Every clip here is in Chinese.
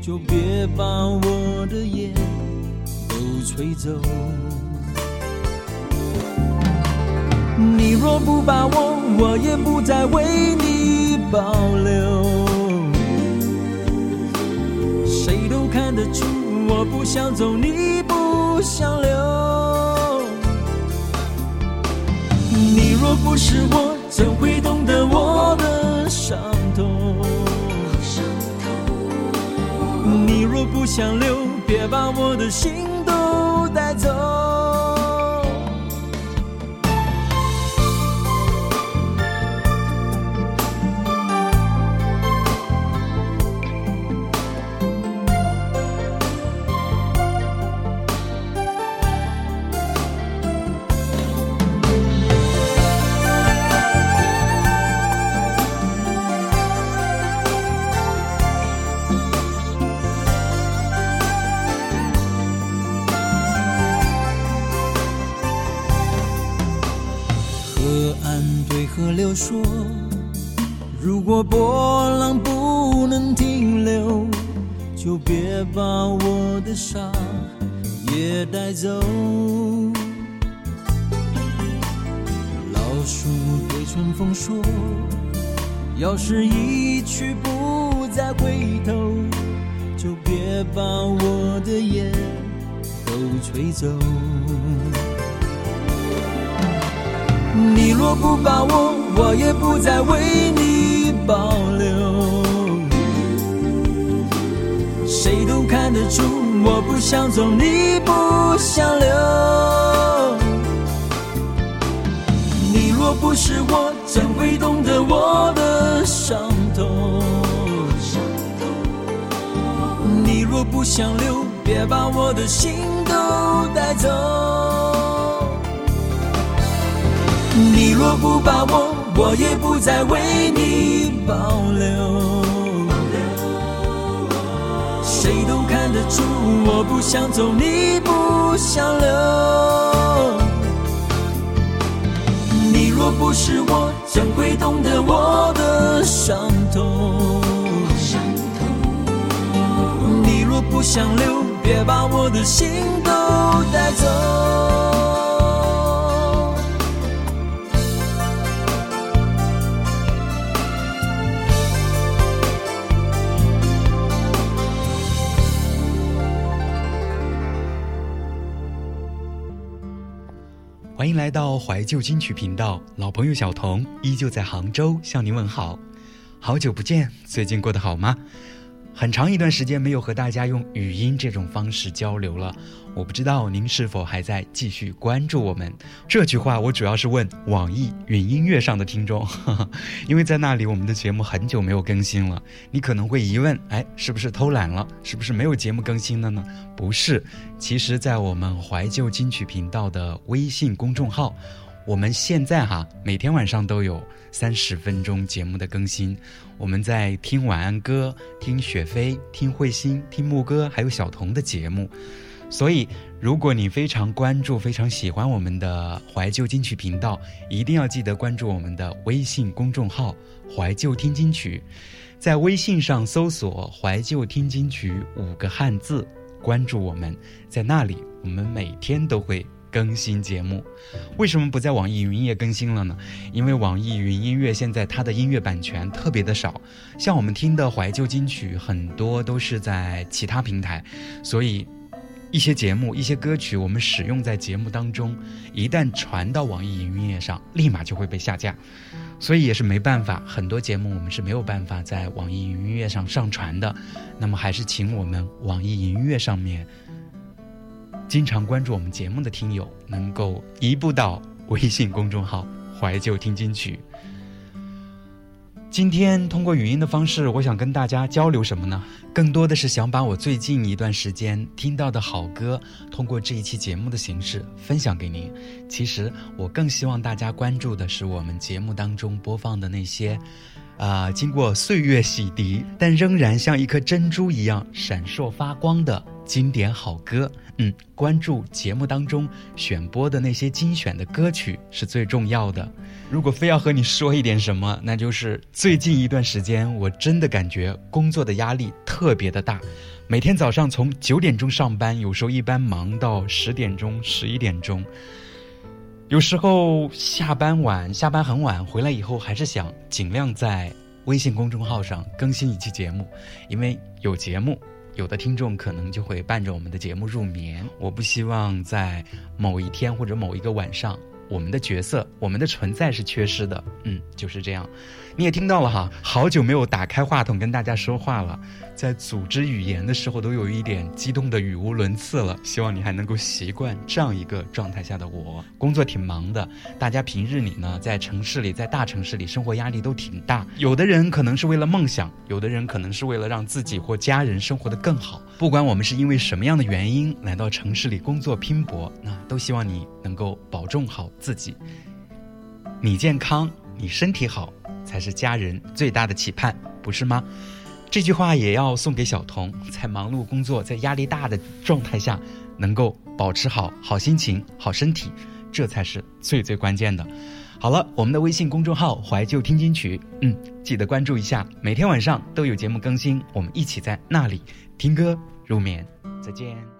就别把我的烟都吹走。”你若不把我，我也不再为你保留。谁都看得出，我不想走，你不想留。你若不是我，怎会懂得我的伤痛？你若不想留，别把我的心都带走。对河流说，如果波浪不能停留，就别把我的沙也带走。老树对春风说，要是一去不再回头，就别把我的烟都吹走。你若不把我，我也不再为你保留。谁都看得出，我不想走，你不想留。你若不是我，怎会懂得我的伤痛？你若不想留，别把我的心都带若不把握，我也不再为你保留。谁都看得出，我不想走，你不想留。你若不是我，怎会懂得我的伤痛？你若不想留，别把我的心都带走。欢迎来到怀旧金曲频道，老朋友小童依旧在杭州向您问好，好久不见，最近过得好吗？很长一段时间没有和大家用语音这种方式交流了，我不知道您是否还在继续关注我们。这句话我主要是问网易云音乐上的听众，因为在那里我们的节目很久没有更新了。你可能会疑问，哎，是不是偷懒了？是不是没有节目更新了呢？不是，其实，在我们怀旧金曲频道的微信公众号。我们现在哈每天晚上都有三十分钟节目的更新，我们在听晚安歌、听雪飞、听慧心、听牧歌，还有小童的节目。所以，如果你非常关注、非常喜欢我们的怀旧金曲频道，一定要记得关注我们的微信公众号“怀旧听金曲”。在微信上搜索“怀旧听金曲”五个汉字，关注我们，在那里我们每天都会。更新节目，为什么不在网易云音乐更新了呢？因为网易云音乐现在它的音乐版权特别的少，像我们听的怀旧金曲很多都是在其他平台，所以一些节目、一些歌曲我们使用在节目当中，一旦传到网易云音乐上，立马就会被下架，所以也是没办法，很多节目我们是没有办法在网易云音乐上上传的。那么还是请我们网易云音乐上面。经常关注我们节目的听友，能够移步到微信公众号“怀旧听金曲”。今天通过语音的方式，我想跟大家交流什么呢？更多的是想把我最近一段时间听到的好歌，通过这一期节目的形式分享给您。其实我更希望大家关注的是我们节目当中播放的那些，啊，经过岁月洗涤，但仍然像一颗珍珠一样闪烁发光的经典好歌。嗯，关注节目当中选播的那些精选的歌曲是最重要的。如果非要和你说一点什么，那就是最近一段时间，我真的感觉工作的压力特别的大。每天早上从九点钟上班，有时候一般忙到十点钟、十一点钟。有时候下班晚，下班很晚，回来以后还是想尽量在微信公众号上更新一期节目，因为有节目。有的听众可能就会伴着我们的节目入眠，我不希望在某一天或者某一个晚上，我们的角色、我们的存在是缺失的。嗯，就是这样。你也听到了哈，好久没有打开话筒跟大家说话了。在组织语言的时候，都有一点激动的语无伦次了。希望你还能够习惯这样一个状态下的我。工作挺忙的，大家平日里呢，在城市里，在大城市里，生活压力都挺大。有的人可能是为了梦想，有的人可能是为了让自己或家人生活的更好。不管我们是因为什么样的原因来到城市里工作拼搏，那都希望你能够保重好自己。你健康，你身体好，才是家人最大的期盼，不是吗？这句话也要送给小童，在忙碌工作、在压力大的状态下，能够保持好好心情、好身体，这才是最最关键的。好了，我们的微信公众号“怀旧听金曲”，嗯，记得关注一下，每天晚上都有节目更新，我们一起在那里听歌入眠。再见。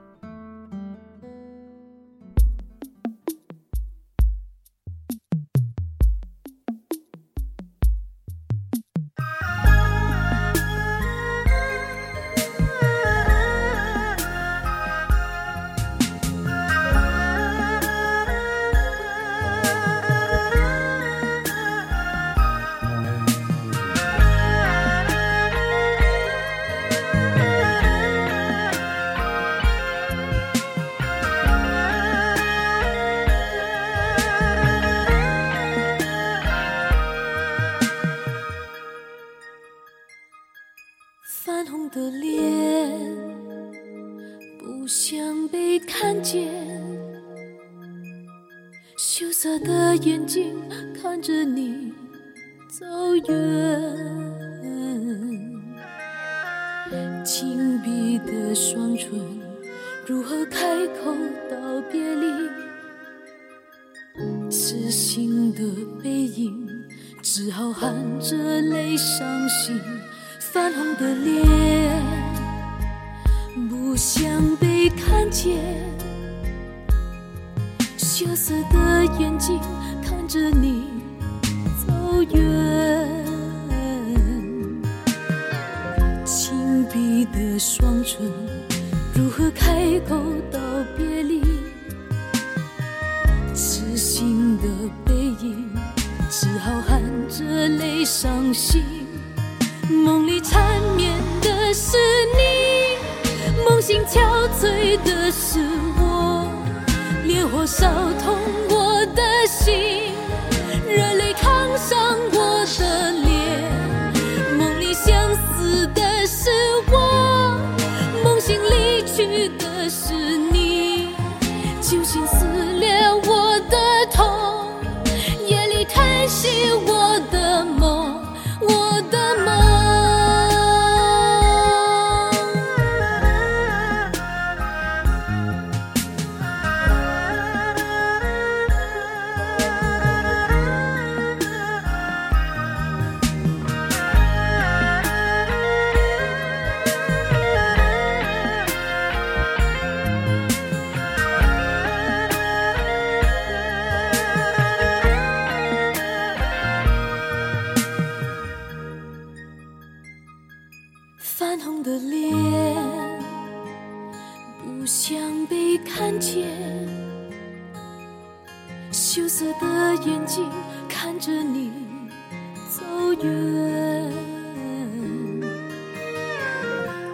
不想被看见，羞涩的眼睛看着你走远，紧闭的双唇如何开口道别离？痴心的背影只好含着泪伤心，泛红的脸不想被看见。羞涩的眼睛看着你走远，紧闭的双唇如何开口道别离？痴心的背影只好含着泪伤心。梦里缠绵的是你，醒憔悴的是我。烈火烧痛我的心，热泪烫伤我的脸。的脸不想被看见羞涩的眼睛看着你走远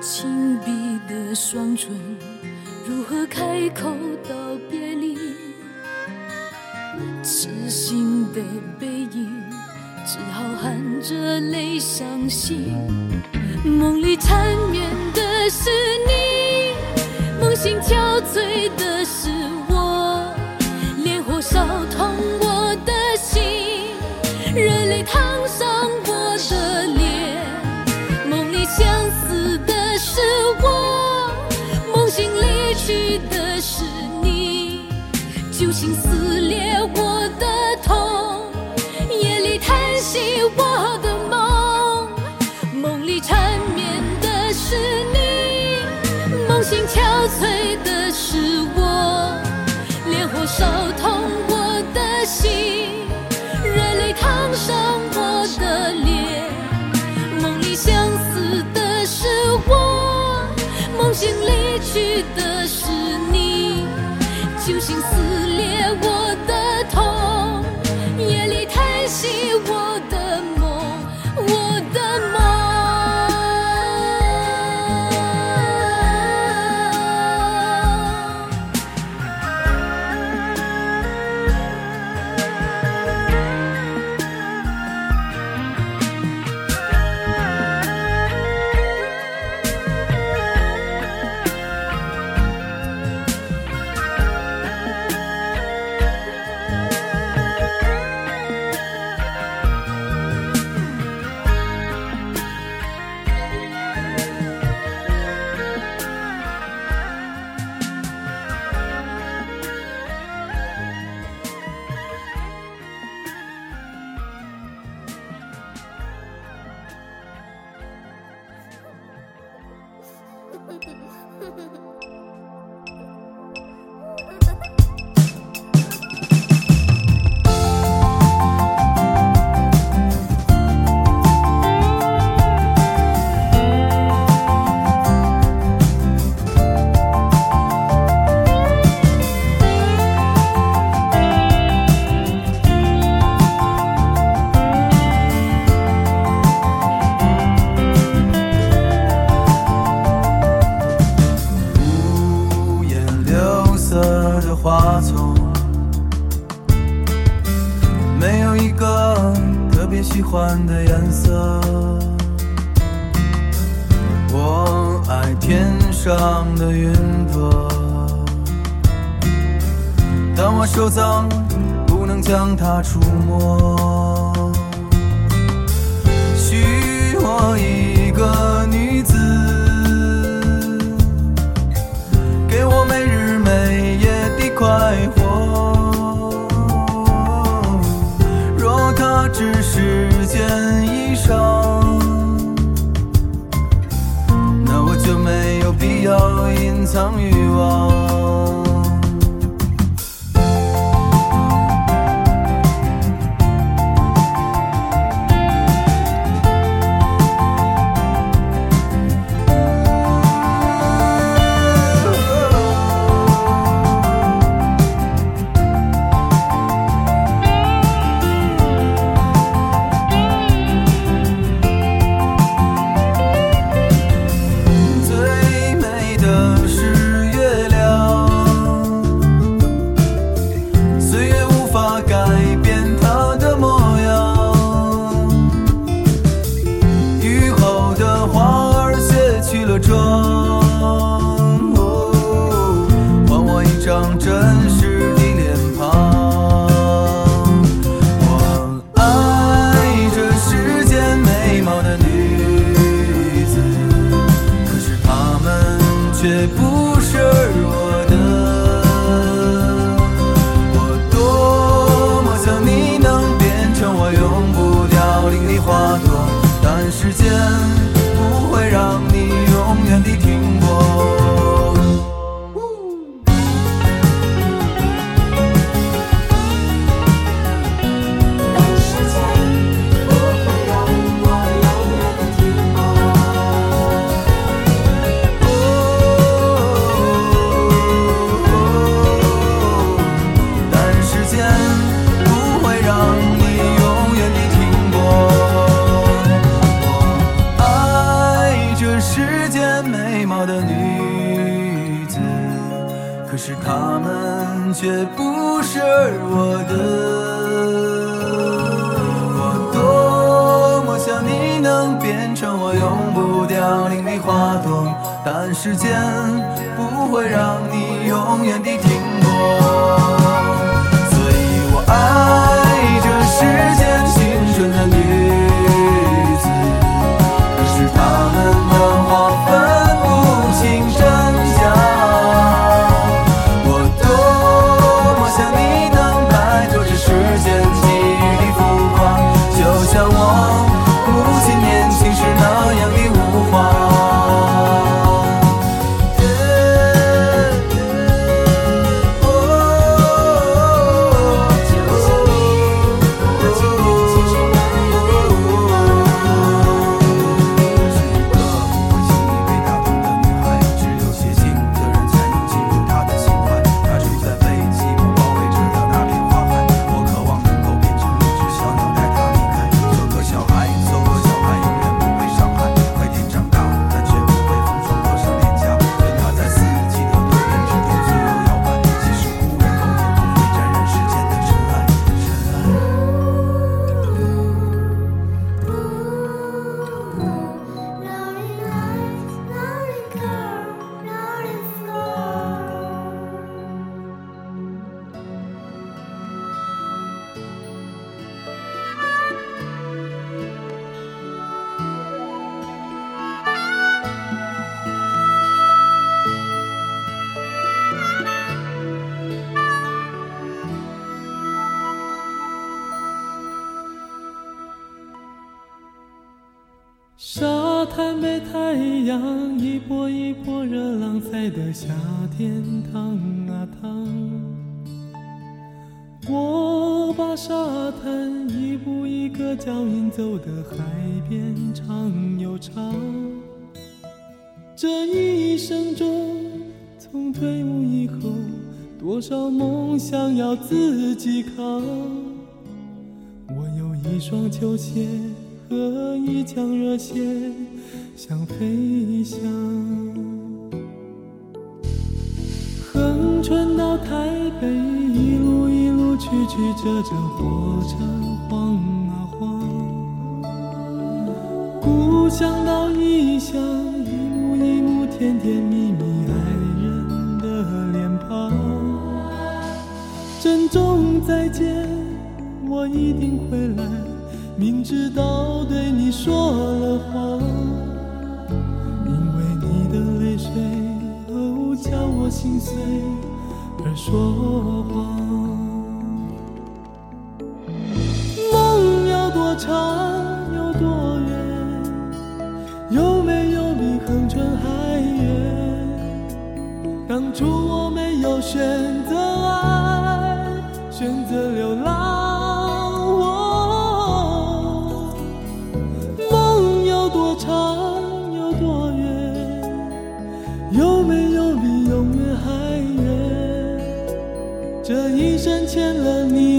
紧闭的双唇如何开口道别离？痴心的背影只好含着泪伤心。梦里缠绵的是你，梦醒憔悴的是我。上的云朵，但我手脏，不能将它触摸。许我一个女子，给我没日没夜的快活。若它只是件衣裳。要隐藏欲望。夏天烫啊烫。我把沙滩一步一个脚印走的海边长又长。这一生中，从退伍以后，多少梦想要自己扛。我有一双球鞋和一腔热血，想飞翔。横穿到台北，一路一路曲曲折折，火车晃啊晃。故乡到异乡，一幕一幕甜甜蜜蜜，爱人的脸庞。珍重再见，我一定会来。明知道对你说了谎，因为你的泪水哦，叫我心碎说谎。梦有多长，有多远？有没有比恒春还远？当初我没有选择爱，选择留深牵了你。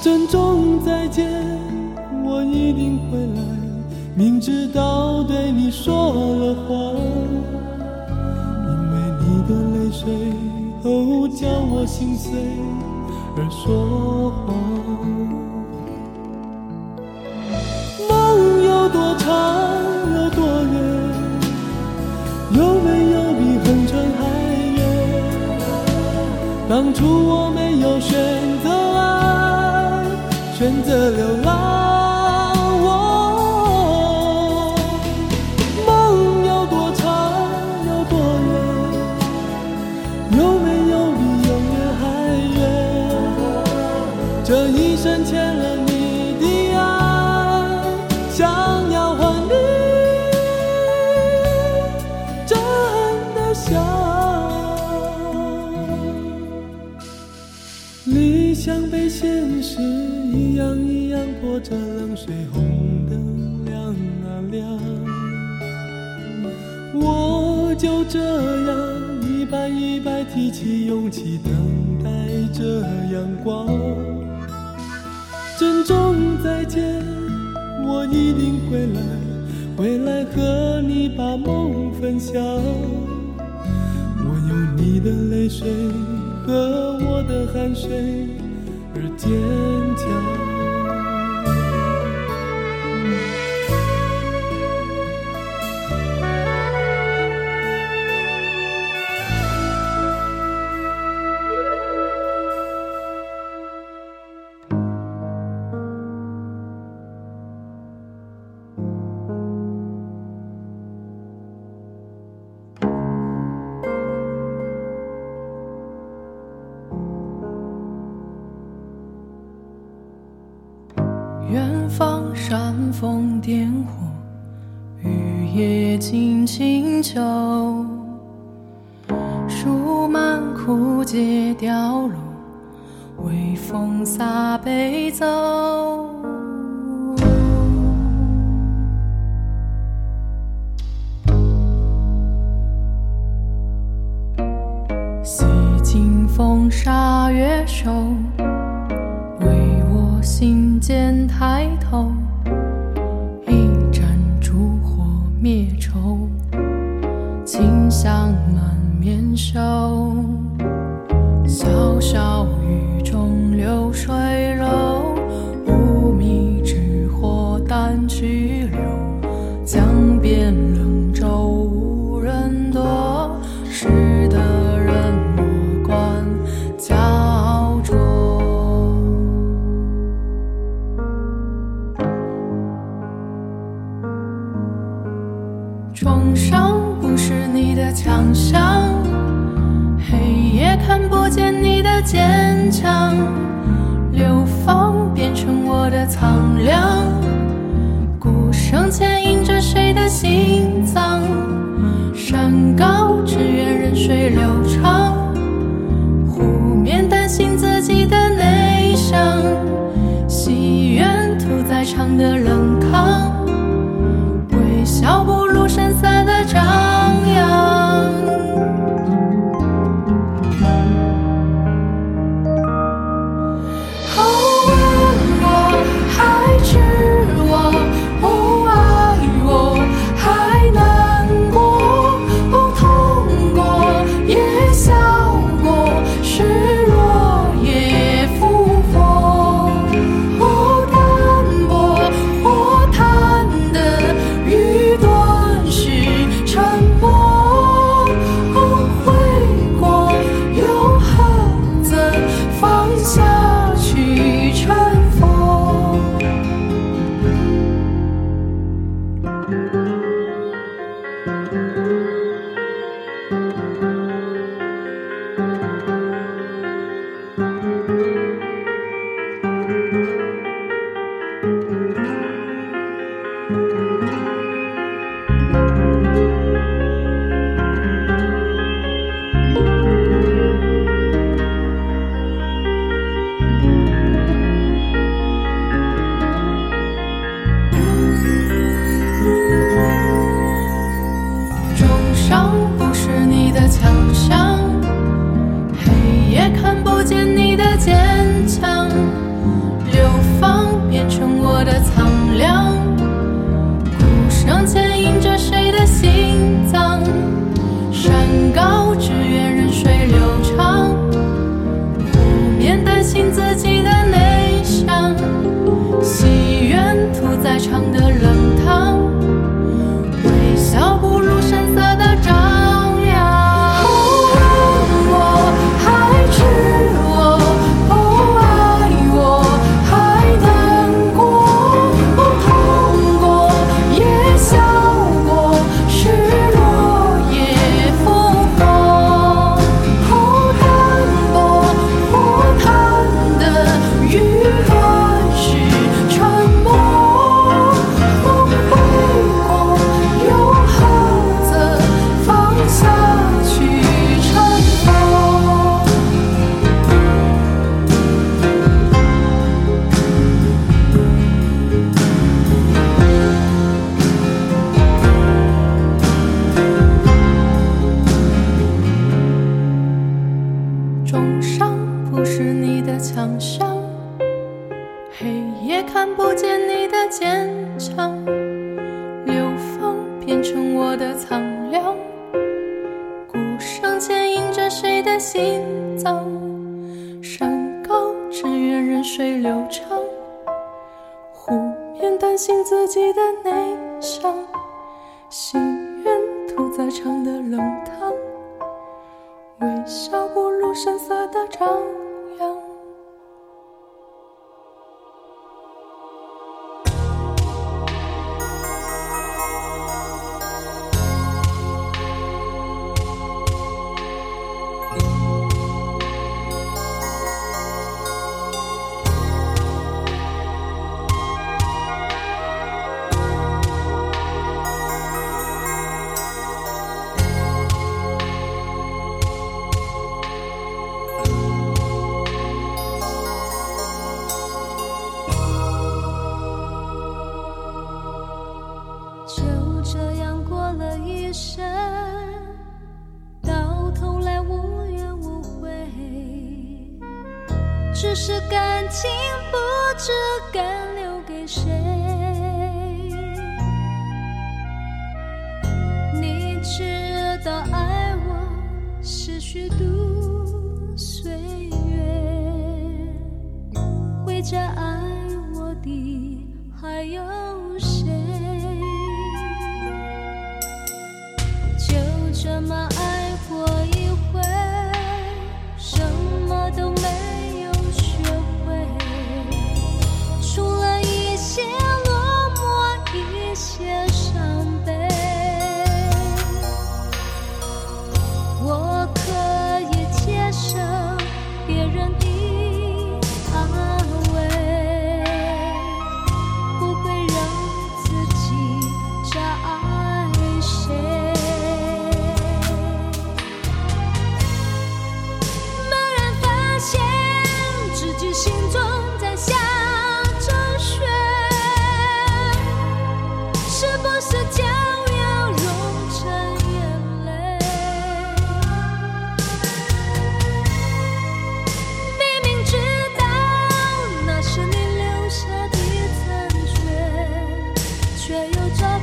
珍重再见，我一定会来。明知道对你说了谎，因为你的泪水哦，叫我心碎而说谎。梦有多长，有多远？有没有比恒春还远？当初我没有选，选择流浪。这冷水红灯亮啊亮，我就这样一拜一拜，提起勇气等待着阳光。珍重再见，我一定会来，回来和你把梦分享。我用你的泪水和我的汗水而坚强。月静清秋，树满枯竭凋落，微风洒悲奏。洗尽风沙月瘦，为我心间台。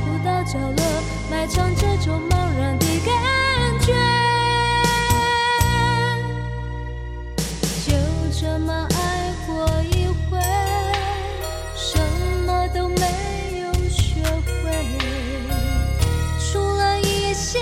不到角落，埋藏这种茫然的感觉。就这么爱过一回，什么都没有学会，除了一些。